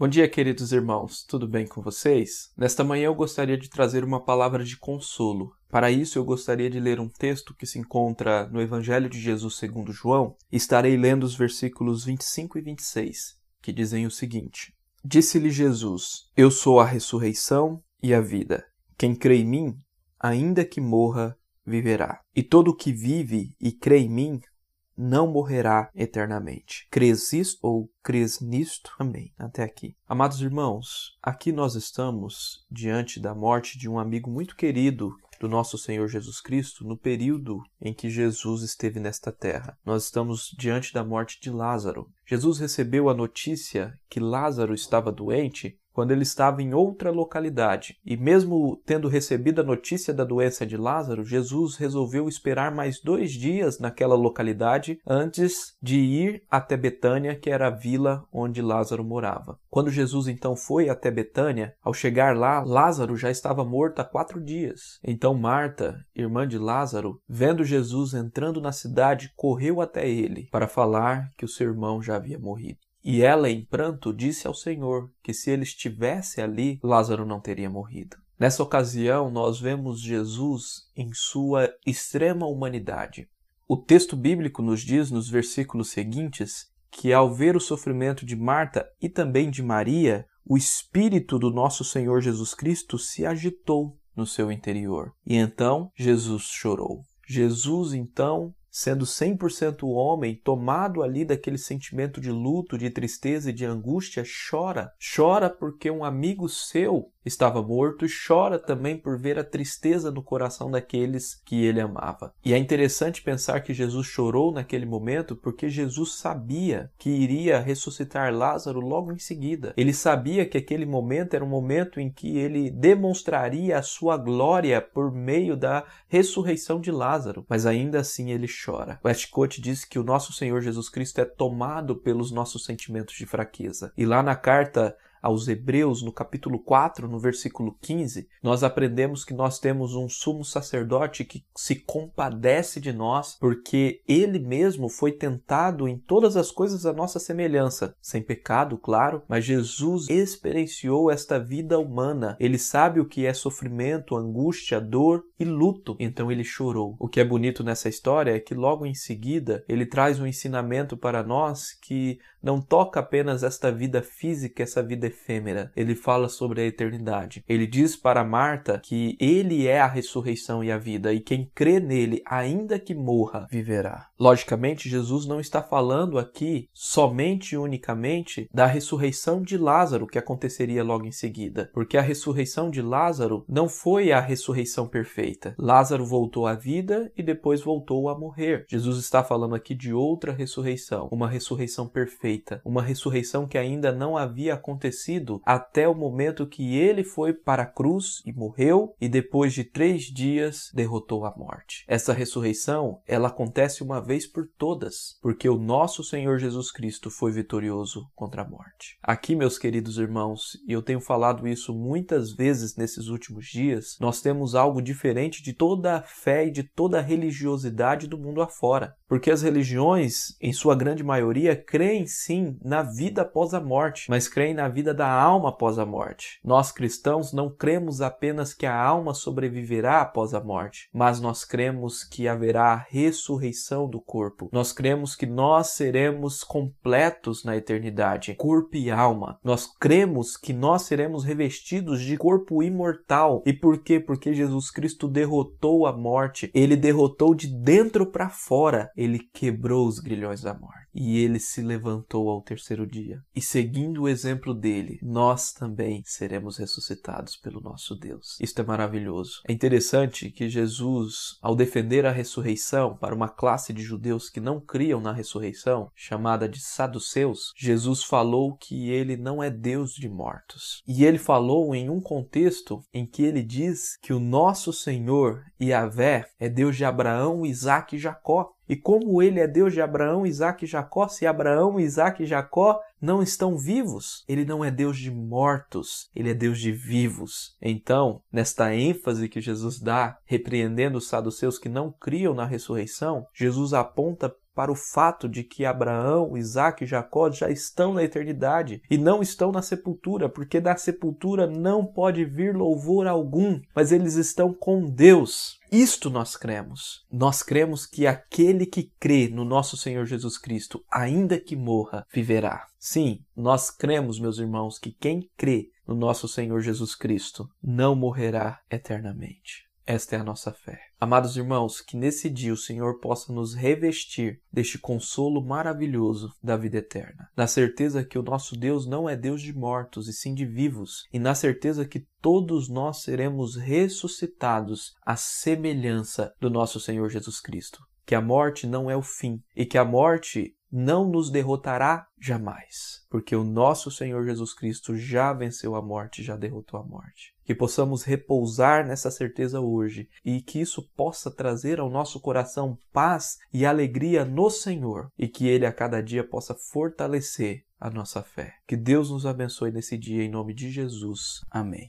Bom dia, queridos irmãos, tudo bem com vocês? Nesta manhã eu gostaria de trazer uma palavra de consolo. Para isso, eu gostaria de ler um texto que se encontra no Evangelho de Jesus segundo João. Estarei lendo os versículos 25 e 26, que dizem o seguinte: Disse-lhe Jesus: Eu sou a ressurreição e a vida. Quem crê em mim, ainda que morra, viverá. E todo o que vive e crê em mim não morrerá eternamente. Crês isto ou crês nisto? Amém. Até aqui. Amados irmãos, aqui nós estamos diante da morte de um amigo muito querido do nosso Senhor Jesus Cristo no período em que Jesus esteve nesta terra. Nós estamos diante da morte de Lázaro. Jesus recebeu a notícia que Lázaro estava doente quando ele estava em outra localidade. E mesmo tendo recebido a notícia da doença de Lázaro, Jesus resolveu esperar mais dois dias naquela localidade antes de ir até Betânia, que era a vila onde Lázaro morava. Quando Jesus então foi até Betânia, ao chegar lá, Lázaro já estava morto há quatro dias. Então Marta, irmã de Lázaro, vendo Jesus entrando na cidade, correu até ele para falar que o seu irmão já havia morrido. E ela, em pranto, disse ao Senhor que se ele estivesse ali, Lázaro não teria morrido. Nessa ocasião, nós vemos Jesus em sua extrema humanidade. O texto bíblico nos diz, nos versículos seguintes, que ao ver o sofrimento de Marta e também de Maria, o espírito do nosso Senhor Jesus Cristo se agitou no seu interior. E então Jesus chorou. Jesus então sendo 100% homem, tomado ali daquele sentimento de luto, de tristeza e de angústia, chora. Chora porque um amigo seu estava morto e chora também por ver a tristeza no coração daqueles que ele amava. E é interessante pensar que Jesus chorou naquele momento porque Jesus sabia que iria ressuscitar Lázaro logo em seguida. Ele sabia que aquele momento era um momento em que ele demonstraria a sua glória por meio da ressurreição de Lázaro, mas ainda assim ele chora. Westcott diz que o nosso Senhor Jesus Cristo é tomado pelos nossos sentimentos de fraqueza. E lá na carta aos Hebreus, no capítulo 4, no versículo 15, nós aprendemos que nós temos um sumo sacerdote que se compadece de nós, porque ele mesmo foi tentado em todas as coisas à nossa semelhança, sem pecado, claro, mas Jesus experienciou esta vida humana. Ele sabe o que é sofrimento, angústia, dor e luto, então ele chorou. O que é bonito nessa história é que logo em seguida ele traz um ensinamento para nós que não toca apenas esta vida física, essa vida efêmera. Ele fala sobre a eternidade. Ele diz para Marta que ele é a ressurreição e a vida, e quem crê nele, ainda que morra, viverá. Logicamente, Jesus não está falando aqui somente e unicamente da ressurreição de Lázaro que aconteceria logo em seguida, porque a ressurreição de Lázaro não foi a ressurreição perfeita. Lázaro voltou à vida e depois voltou a morrer. Jesus está falando aqui de outra ressurreição, uma ressurreição perfeita, uma ressurreição que ainda não havia acontecido acontecido até o momento que ele foi para a cruz e morreu e depois de três dias derrotou a morte. Essa ressurreição ela acontece uma vez por todas, porque o nosso Senhor Jesus Cristo foi vitorioso contra a morte. Aqui, meus queridos irmãos, e eu tenho falado isso muitas vezes nesses últimos dias, nós temos algo diferente de toda a fé e de toda a religiosidade do mundo afora. Porque as religiões, em sua grande maioria, creem sim na vida após a morte, mas creem na vida da alma após a morte. Nós cristãos não cremos apenas que a alma sobreviverá após a morte, mas nós cremos que haverá a ressurreição do corpo. Nós cremos que nós seremos completos na eternidade, corpo e alma. Nós cremos que nós seremos revestidos de corpo imortal. E por quê? Porque Jesus Cristo derrotou a morte. Ele derrotou de dentro para fora ele quebrou os grilhões da morte e ele se levantou ao terceiro dia. E seguindo o exemplo dele, nós também seremos ressuscitados pelo nosso Deus. Isto é maravilhoso. É interessante que Jesus, ao defender a ressurreição para uma classe de judeus que não criam na ressurreição, chamada de saduceus, Jesus falou que ele não é Deus de mortos. E ele falou em um contexto em que ele diz que o nosso Senhor Yahvé é Deus de Abraão, Isaac e Jacó. E como ele é Deus de Abraão, Isaac e Jacó, se Abraão, Isaac e Jacó não estão vivos, ele não é Deus de mortos, ele é Deus de vivos. Então, nesta ênfase que Jesus dá, repreendendo os saduceus que não criam na ressurreição, Jesus aponta para o fato de que Abraão, Isaac e Jacó já estão na eternidade e não estão na sepultura, porque da sepultura não pode vir louvor algum, mas eles estão com Deus. Isto nós cremos. Nós cremos que aquele que crê no nosso Senhor Jesus Cristo, ainda que morra, viverá. Sim, nós cremos, meus irmãos, que quem crê no nosso Senhor Jesus Cristo não morrerá eternamente. Esta é a nossa fé. Amados irmãos, que nesse dia o Senhor possa nos revestir deste consolo maravilhoso da vida eterna, na certeza que o nosso Deus não é Deus de mortos e sim de vivos, e na certeza que todos nós seremos ressuscitados à semelhança do nosso Senhor Jesus Cristo. Que a morte não é o fim e que a morte não nos derrotará jamais, porque o nosso Senhor Jesus Cristo já venceu a morte, já derrotou a morte. Que possamos repousar nessa certeza hoje e que isso possa trazer ao nosso coração paz e alegria no Senhor e que Ele a cada dia possa fortalecer a nossa fé. Que Deus nos abençoe nesse dia em nome de Jesus. Amém.